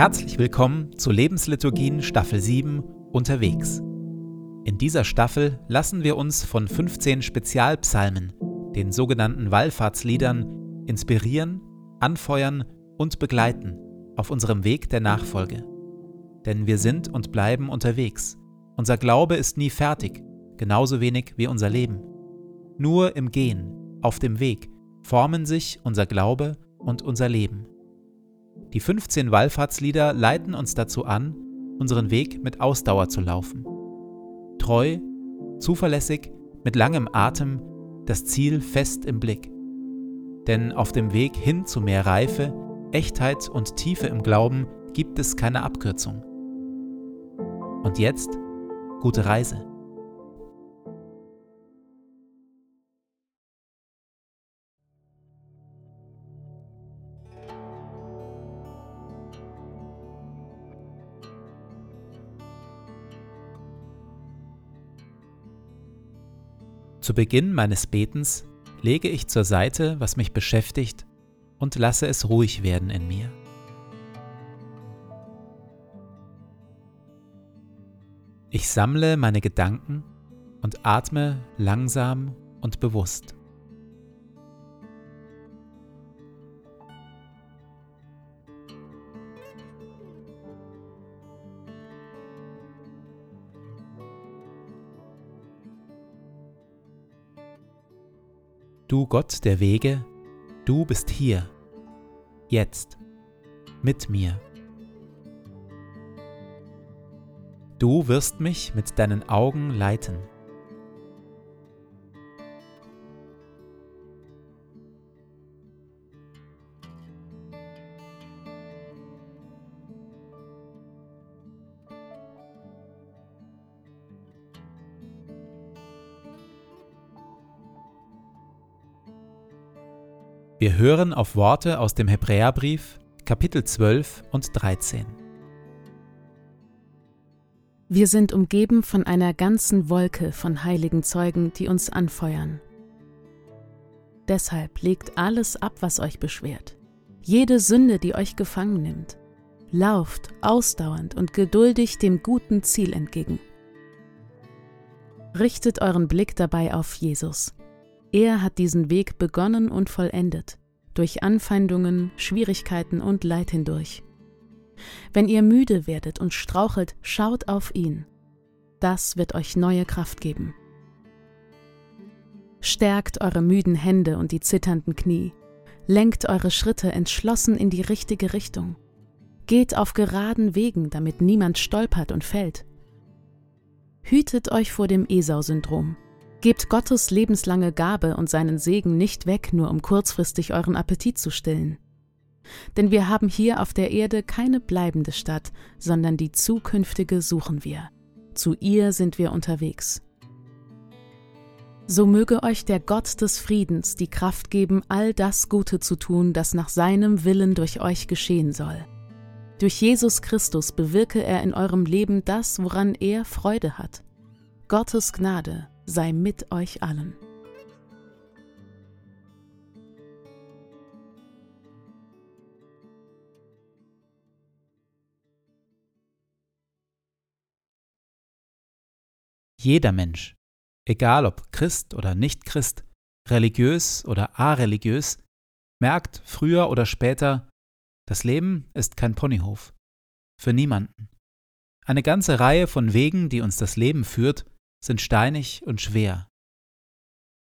Herzlich willkommen zu Lebensliturgien Staffel 7 Unterwegs. In dieser Staffel lassen wir uns von 15 Spezialpsalmen, den sogenannten Wallfahrtsliedern, inspirieren, anfeuern und begleiten auf unserem Weg der Nachfolge. Denn wir sind und bleiben unterwegs. Unser Glaube ist nie fertig, genauso wenig wie unser Leben. Nur im Gehen, auf dem Weg, formen sich unser Glaube und unser Leben. Die 15 Wallfahrtslieder leiten uns dazu an, unseren Weg mit Ausdauer zu laufen. Treu, zuverlässig, mit langem Atem, das Ziel fest im Blick. Denn auf dem Weg hin zu mehr Reife, Echtheit und Tiefe im Glauben gibt es keine Abkürzung. Und jetzt gute Reise. Zu Beginn meines Betens lege ich zur Seite, was mich beschäftigt, und lasse es ruhig werden in mir. Ich sammle meine Gedanken und atme langsam und bewusst. Du Gott der Wege, du bist hier, jetzt, mit mir. Du wirst mich mit deinen Augen leiten. Wir hören auf Worte aus dem Hebräerbrief, Kapitel 12 und 13. Wir sind umgeben von einer ganzen Wolke von heiligen Zeugen, die uns anfeuern. Deshalb legt alles ab, was euch beschwert, jede Sünde, die euch gefangen nimmt. Lauft ausdauernd und geduldig dem guten Ziel entgegen. Richtet euren Blick dabei auf Jesus, er hat diesen Weg begonnen und vollendet, durch Anfeindungen, Schwierigkeiten und Leid hindurch. Wenn ihr müde werdet und strauchelt, schaut auf ihn. Das wird euch neue Kraft geben. Stärkt eure müden Hände und die zitternden Knie. Lenkt eure Schritte entschlossen in die richtige Richtung. Geht auf geraden Wegen, damit niemand stolpert und fällt. Hütet euch vor dem Esau-Syndrom. Gebt Gottes lebenslange Gabe und seinen Segen nicht weg, nur um kurzfristig euren Appetit zu stillen. Denn wir haben hier auf der Erde keine bleibende Stadt, sondern die zukünftige suchen wir. Zu ihr sind wir unterwegs. So möge euch der Gott des Friedens die Kraft geben, all das Gute zu tun, das nach seinem Willen durch euch geschehen soll. Durch Jesus Christus bewirke er in eurem Leben das, woran er Freude hat. Gottes Gnade sei mit euch allen. Jeder Mensch, egal ob Christ oder nicht Christ, religiös oder areligiös, merkt früher oder später, das Leben ist kein Ponyhof. Für niemanden. Eine ganze Reihe von Wegen, die uns das Leben führt, sind steinig und schwer.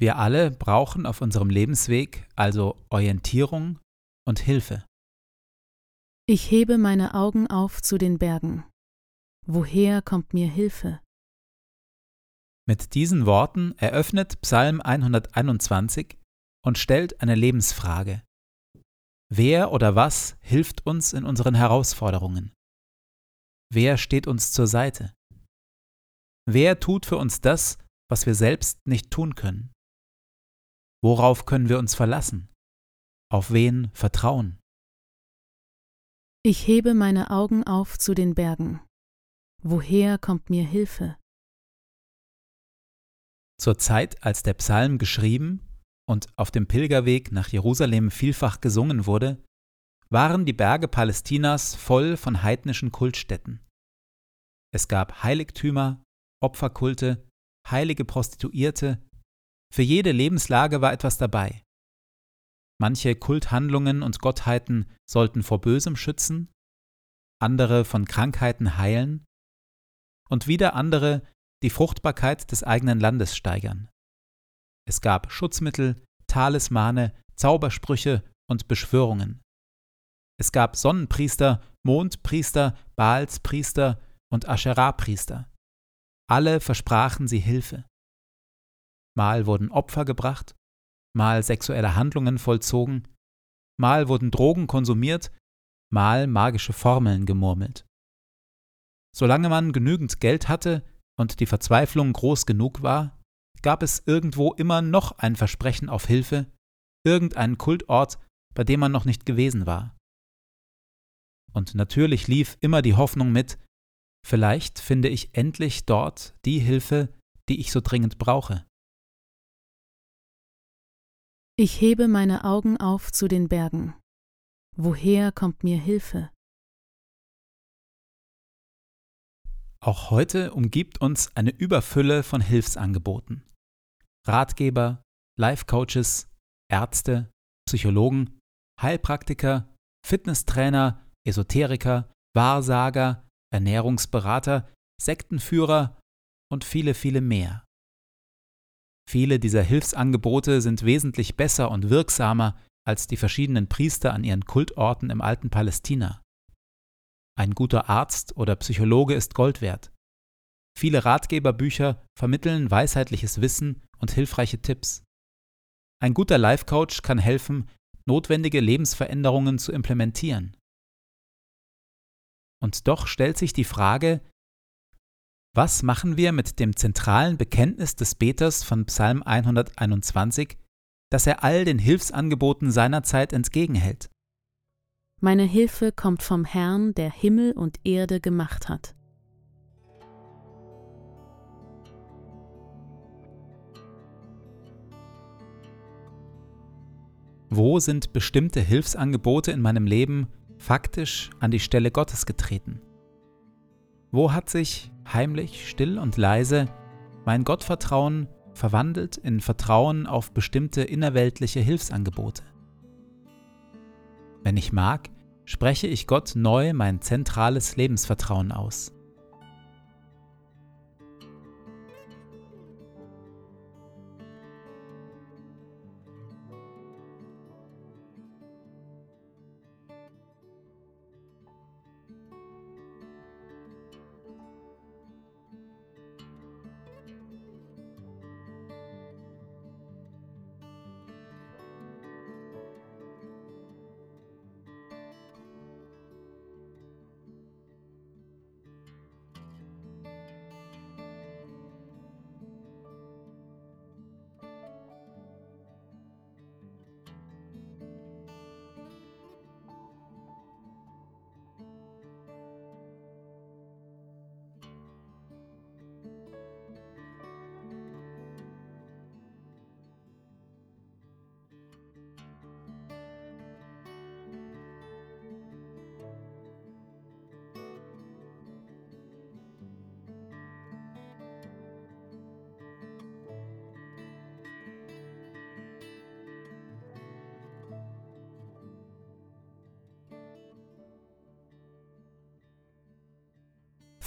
Wir alle brauchen auf unserem Lebensweg also Orientierung und Hilfe. Ich hebe meine Augen auf zu den Bergen. Woher kommt mir Hilfe? Mit diesen Worten eröffnet Psalm 121 und stellt eine Lebensfrage. Wer oder was hilft uns in unseren Herausforderungen? Wer steht uns zur Seite? Wer tut für uns das, was wir selbst nicht tun können? Worauf können wir uns verlassen? Auf wen vertrauen? Ich hebe meine Augen auf zu den Bergen. Woher kommt mir Hilfe? Zur Zeit, als der Psalm geschrieben und auf dem Pilgerweg nach Jerusalem vielfach gesungen wurde, waren die Berge Palästinas voll von heidnischen Kultstätten. Es gab Heiligtümer, Opferkulte, heilige Prostituierte, für jede Lebenslage war etwas dabei. Manche Kulthandlungen und Gottheiten sollten vor Bösem schützen, andere von Krankheiten heilen und wieder andere die Fruchtbarkeit des eigenen Landes steigern. Es gab Schutzmittel, Talismane, Zaubersprüche und Beschwörungen. Es gab Sonnenpriester, Mondpriester, Baalspriester und Ascherah-Priester. Alle versprachen sie Hilfe. Mal wurden Opfer gebracht, mal sexuelle Handlungen vollzogen, mal wurden Drogen konsumiert, mal magische Formeln gemurmelt. Solange man genügend Geld hatte und die Verzweiflung groß genug war, gab es irgendwo immer noch ein Versprechen auf Hilfe, irgendeinen Kultort, bei dem man noch nicht gewesen war. Und natürlich lief immer die Hoffnung mit, vielleicht finde ich endlich dort die Hilfe, die ich so dringend brauche. Ich hebe meine Augen auf zu den Bergen. Woher kommt mir Hilfe? Auch heute umgibt uns eine Überfülle von Hilfsangeboten. Ratgeber, Life-Coaches, Ärzte, Psychologen, Heilpraktiker, Fitnesstrainer, Esoteriker, Wahrsager, Ernährungsberater, Sektenführer und viele, viele mehr. Viele dieser Hilfsangebote sind wesentlich besser und wirksamer als die verschiedenen Priester an ihren Kultorten im alten Palästina. Ein guter Arzt oder Psychologe ist Gold wert. Viele Ratgeberbücher vermitteln weisheitliches Wissen und hilfreiche Tipps. Ein guter Life Coach kann helfen, notwendige Lebensveränderungen zu implementieren. Und doch stellt sich die Frage, was machen wir mit dem zentralen Bekenntnis des Beters von Psalm 121, dass er all den Hilfsangeboten seiner Zeit entgegenhält? Meine Hilfe kommt vom Herrn, der Himmel und Erde gemacht hat. Wo sind bestimmte Hilfsangebote in meinem Leben faktisch an die Stelle Gottes getreten? Wo hat sich heimlich, still und leise mein Gottvertrauen verwandelt in Vertrauen auf bestimmte innerweltliche Hilfsangebote. Wenn ich mag, spreche ich Gott neu mein zentrales Lebensvertrauen aus.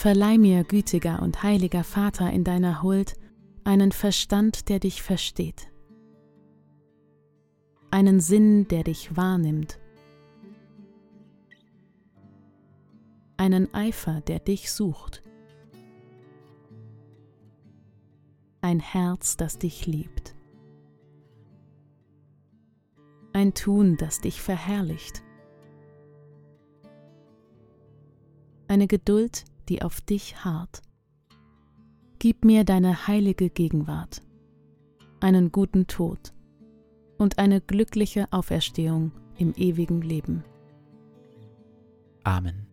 Verleih mir, gütiger und heiliger Vater, in deiner Huld einen Verstand, der dich versteht, einen Sinn, der dich wahrnimmt, einen Eifer, der dich sucht, ein Herz, das dich liebt, ein Tun, das dich verherrlicht, eine Geduld, die auf dich harrt. Gib mir deine heilige Gegenwart, einen guten Tod und eine glückliche Auferstehung im ewigen Leben. Amen.